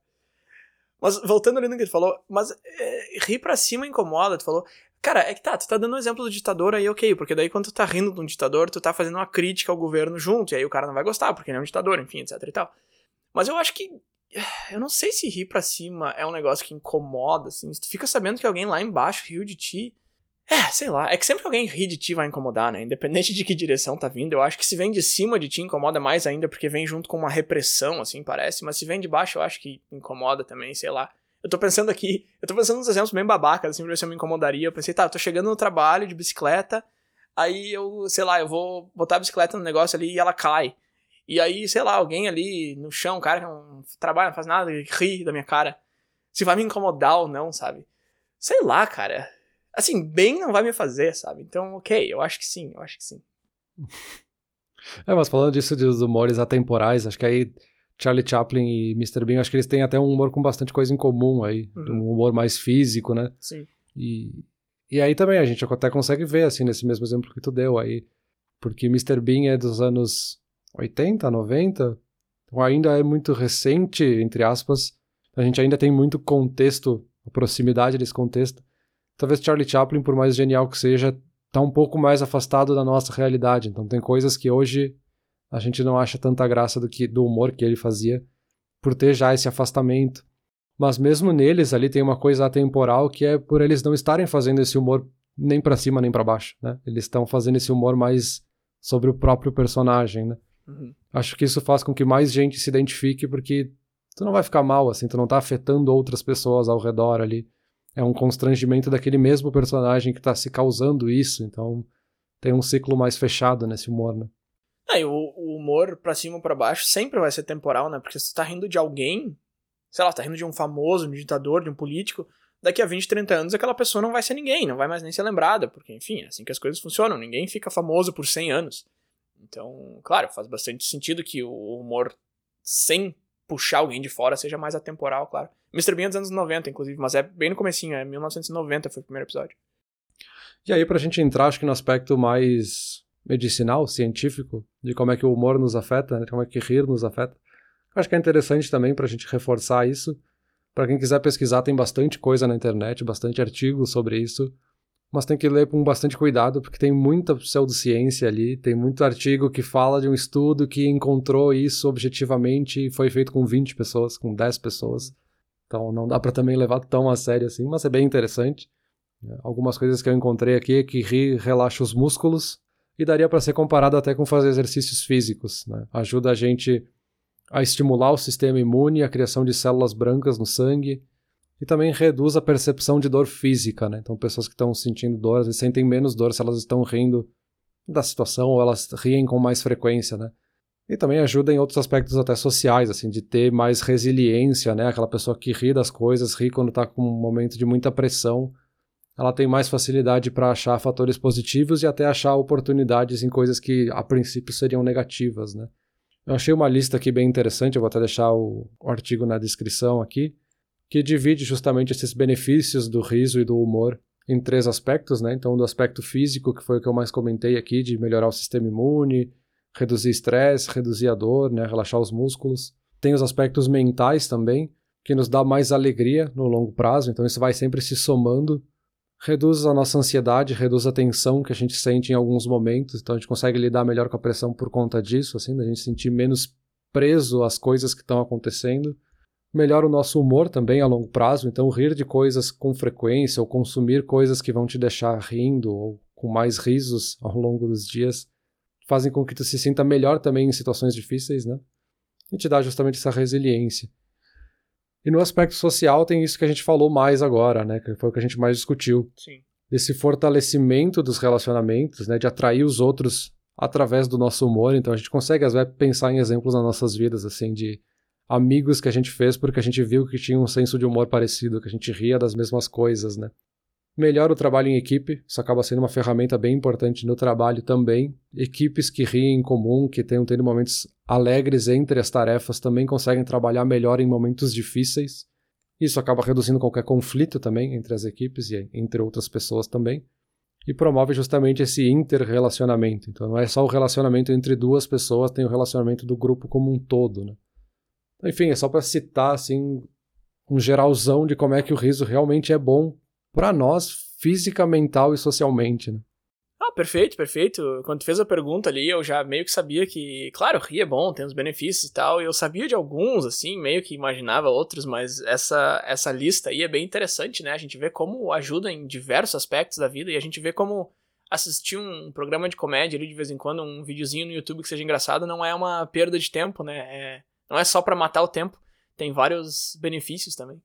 B: Mas voltando ali no que tu falou, mas é, rir pra cima incomoda, tu falou. Cara, é que tá, tu tá dando um exemplo do ditador aí, ok, porque daí quando tu tá rindo de um ditador, tu tá fazendo uma crítica ao governo junto, e aí o cara não vai gostar, porque ele é um ditador, enfim, etc e tal. Mas eu acho que. (sighs) Eu não sei se rir pra cima é um negócio que incomoda, assim. Se tu fica sabendo que alguém lá embaixo riu de ti. É, sei lá. É que sempre que alguém ri de ti vai incomodar, né? Independente de que direção tá vindo. Eu acho que se vem de cima de ti incomoda mais ainda, porque vem junto com uma repressão, assim, parece. Mas se vem de baixo, eu acho que incomoda também, sei lá. Eu tô pensando aqui, eu tô pensando nos exemplos bem babacas, assim, pra ver se eu me incomodaria. Eu pensei, tá, eu tô chegando no trabalho de bicicleta, aí eu, sei lá, eu vou botar a bicicleta no negócio ali e ela cai. E aí, sei lá, alguém ali no chão, um cara que não trabalha, não faz nada, ri da minha cara. Se vai me incomodar ou não, sabe? Sei lá, cara. Assim, bem não vai me fazer, sabe? Então, ok, eu acho que sim, eu acho que sim.
A: É, mas falando disso dos humores atemporais, acho que aí Charlie Chaplin e Mr. Bean, acho que eles têm até um humor com bastante coisa em comum aí. Uhum. Um humor mais físico, né?
B: Sim.
A: E, e aí também a gente até consegue ver, assim, nesse mesmo exemplo que tu deu aí. Porque Mr. Bean é dos anos 80, 90, então ainda é muito recente, entre aspas. A gente ainda tem muito contexto, a proximidade desse contexto. Talvez Charlie Chaplin, por mais genial que seja, tá um pouco mais afastado da nossa realidade. Então tem coisas que hoje a gente não acha tanta graça do que do humor que ele fazia, por ter já esse afastamento. Mas mesmo neles ali tem uma coisa atemporal que é por eles não estarem fazendo esse humor nem para cima nem para baixo, né? Eles estão fazendo esse humor mais sobre o próprio personagem, né? Uhum. Acho que isso faz com que mais gente se identifique, porque tu não vai ficar mal, assim, tu não tá afetando outras pessoas ao redor ali. É um constrangimento daquele mesmo personagem que tá se causando isso, então tem um ciclo mais fechado nesse humor, né?
B: É, o, o, humor pra cima ou pra baixo sempre vai ser temporal, né? Porque se tu tá rindo de alguém, sei lá, tá rindo de um famoso, de um ditador, de um político, daqui a 20, 30 anos aquela pessoa não vai ser ninguém, não vai mais nem ser lembrada, porque, enfim, é assim que as coisas funcionam. Ninguém fica famoso por 100 anos. Então, claro, faz bastante sentido que o humor sem puxar alguém de fora seja mais atemporal, claro. Mr. Bean é dos anos 90, inclusive, mas é bem no comecinho, é 1990 foi o primeiro episódio.
A: E aí, pra gente entrar, acho que no aspecto mais medicinal, científico, de como é que o humor nos afeta, né, como é que rir nos afeta, acho que é interessante também pra gente reforçar isso. Para quem quiser pesquisar, tem bastante coisa na internet, bastante artigos sobre isso mas tem que ler com bastante cuidado, porque tem muita pseudociência ali, tem muito artigo que fala de um estudo que encontrou isso objetivamente e foi feito com 20 pessoas, com 10 pessoas. Então não dá para também levar tão a sério assim, mas é bem interessante. Algumas coisas que eu encontrei aqui é que relaxa os músculos e daria para ser comparado até com fazer exercícios físicos. Né? Ajuda a gente a estimular o sistema imune, a criação de células brancas no sangue, e também reduz a percepção de dor física, né? Então, pessoas que estão sentindo dor, sentem menos dor se elas estão rindo da situação ou elas riem com mais frequência, né? E também ajuda em outros aspectos até sociais, assim, de ter mais resiliência, né? Aquela pessoa que ri das coisas, ri quando está com um momento de muita pressão, ela tem mais facilidade para achar fatores positivos e até achar oportunidades em coisas que a princípio seriam negativas, né? Eu achei uma lista aqui bem interessante, eu vou até deixar o artigo na descrição aqui que divide justamente esses benefícios do riso e do humor em três aspectos, né? Então, do aspecto físico, que foi o que eu mais comentei aqui, de melhorar o sistema imune, reduzir estresse, reduzir a dor, né? Relaxar os músculos. Tem os aspectos mentais também, que nos dá mais alegria no longo prazo, então isso vai sempre se somando. Reduz a nossa ansiedade, reduz a tensão que a gente sente em alguns momentos, então a gente consegue lidar melhor com a pressão por conta disso, assim, da gente sentir menos preso às coisas que estão acontecendo melhora o nosso humor também a longo prazo, então rir de coisas com frequência ou consumir coisas que vão te deixar rindo ou com mais risos ao longo dos dias fazem com que tu se sinta melhor também em situações difíceis, né? E te dá justamente essa resiliência. E no aspecto social tem isso que a gente falou mais agora, né? Que foi o que a gente mais discutiu.
B: Sim.
A: Desse fortalecimento dos relacionamentos, né? De atrair os outros através do nosso humor. Então a gente consegue, às vezes, pensar em exemplos nas nossas vidas, assim, de amigos que a gente fez porque a gente viu que tinha um senso de humor parecido, que a gente ria das mesmas coisas, né? Melhora o trabalho em equipe, isso acaba sendo uma ferramenta bem importante no trabalho também. Equipes que riem em comum, que tenham tendo momentos alegres entre as tarefas, também conseguem trabalhar melhor em momentos difíceis. Isso acaba reduzindo qualquer conflito também entre as equipes e entre outras pessoas também. E promove justamente esse interrelacionamento. Então não é só o relacionamento entre duas pessoas, tem o relacionamento do grupo como um todo, né? Enfim, é só para citar assim um geralzão de como é que o riso realmente é bom para nós física, mental e socialmente, né?
B: Ah, perfeito, perfeito. Quando tu fez a pergunta ali, eu já meio que sabia que, claro, rir é bom, tem os benefícios e tal, e eu sabia de alguns, assim, meio que imaginava outros, mas essa, essa lista aí é bem interessante, né? A gente vê como ajuda em diversos aspectos da vida, e a gente vê como assistir um programa de comédia ali de vez em quando, um videozinho no YouTube que seja engraçado, não é uma perda de tempo, né? É, não é só para matar o tempo, tem vários benefícios também.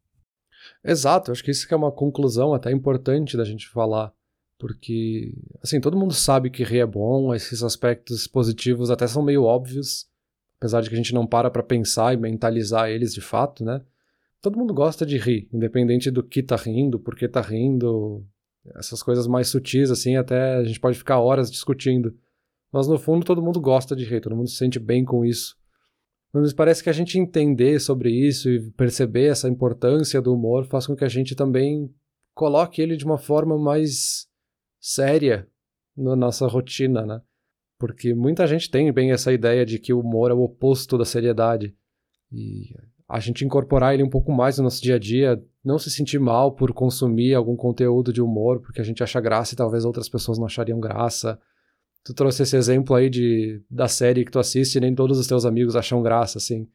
A: Exato, acho que isso que é uma conclusão até importante da gente falar, porque, assim, todo mundo sabe que rir é bom, esses aspectos positivos até são meio óbvios, apesar de que a gente não para pra pensar e mentalizar eles de fato, né? Todo mundo gosta de rir, independente do que tá rindo, por que tá rindo, essas coisas mais sutis, assim, até a gente pode ficar horas discutindo. Mas no fundo todo mundo gosta de rir, todo mundo se sente bem com isso. Mas parece que a gente entender sobre isso e perceber essa importância do humor faz com que a gente também coloque ele de uma forma mais séria na nossa rotina, né? Porque muita gente tem bem essa ideia de que o humor é o oposto da seriedade. E a gente incorporar ele um pouco mais no nosso dia a dia, não se sentir mal por consumir algum conteúdo de humor, porque a gente acha graça e talvez outras pessoas não achariam graça. Tu trouxe esse exemplo aí de, da série que tu assiste e nem todos os teus amigos acham graça, assim.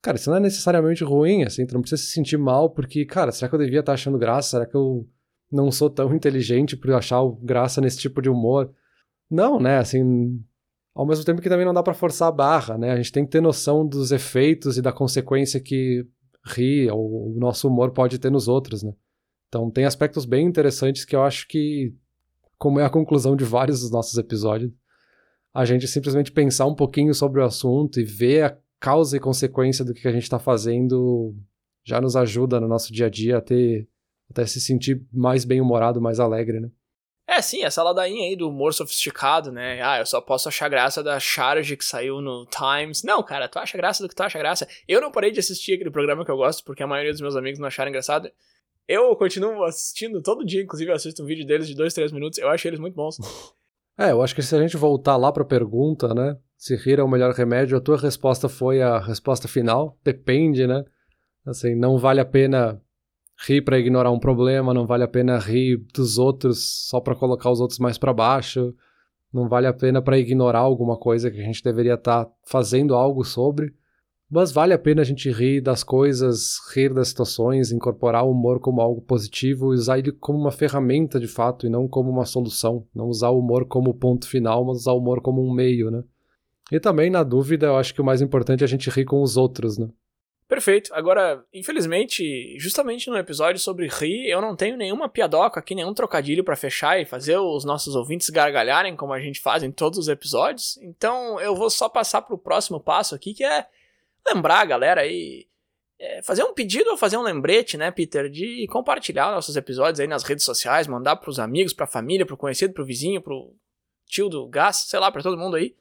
A: Cara, isso não é necessariamente ruim, assim, tu não precisa se sentir mal porque, cara, será que eu devia estar achando graça? Será que eu não sou tão inteligente por achar graça nesse tipo de humor? Não, né, assim, ao mesmo tempo que também não dá para forçar a barra, né? A gente tem que ter noção dos efeitos e da consequência que rir ou o nosso humor pode ter nos outros, né? Então tem aspectos bem interessantes que eu acho que, como é a conclusão de vários dos nossos episódios, a gente simplesmente pensar um pouquinho sobre o assunto e ver a causa e consequência do que a gente está fazendo já nos ajuda no nosso dia a dia a ter até se sentir mais bem-humorado, mais alegre, né?
B: É, sim, essa ladainha aí do humor sofisticado, né? Ah, eu só posso achar graça da charge que saiu no Times. Não, cara, tu acha graça do que tu acha graça. Eu não parei de assistir aquele programa que eu gosto, porque a maioria dos meus amigos não acharam engraçado. Eu continuo assistindo todo dia, inclusive eu assisto um vídeo deles de 2, 3 minutos. Eu acho eles muito bons. (laughs)
A: É, eu acho que se a gente voltar lá pra pergunta, né? Se rir é o melhor remédio, a tua resposta foi a resposta final. Depende, né? Assim, não vale a pena rir para ignorar um problema, não vale a pena rir dos outros só para colocar os outros mais para baixo, não vale a pena para ignorar alguma coisa que a gente deveria estar tá fazendo algo sobre, mas vale a pena a gente rir das coisas, rir das situações, incorporar o humor como algo positivo, usar ele como uma ferramenta de fato e não como uma solução, não usar o humor como ponto final, mas usar o humor como um meio, né? E também, na dúvida, eu acho que o mais importante é a gente rir com os outros, né?
B: Perfeito. Agora, infelizmente, justamente no episódio sobre rir, eu não tenho nenhuma piadoca aqui, nenhum trocadilho para fechar e fazer os nossos ouvintes gargalharem como a gente faz em todos os episódios. Então, eu vou só passar pro próximo passo aqui, que é lembrar a galera aí é, fazer um pedido ou fazer um lembrete, né, Peter, de compartilhar nossos episódios aí nas redes sociais, mandar pros amigos, pra família, pro conhecido, pro vizinho, pro tio do gás, sei lá, para todo mundo aí,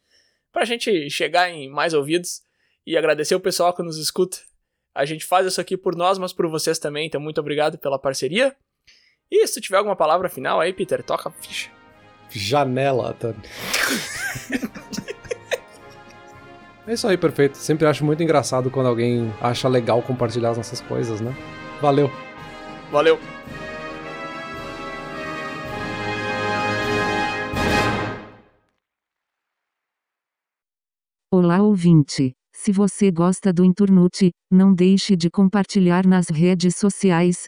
B: pra gente chegar em mais ouvidos e agradecer o pessoal que nos escuta. A gente faz isso aqui por nós, mas por vocês também, então muito obrigado pela parceria. E se tiver alguma palavra final aí, Peter, toca a ficha.
A: Janela, Tony. (laughs) é isso aí, perfeito. Sempre acho muito engraçado quando alguém acha legal compartilhar as nossas coisas, né? Valeu.
B: Valeu.
C: Olá, ouvinte. Se você gosta do Inturnute, não deixe de compartilhar nas redes sociais,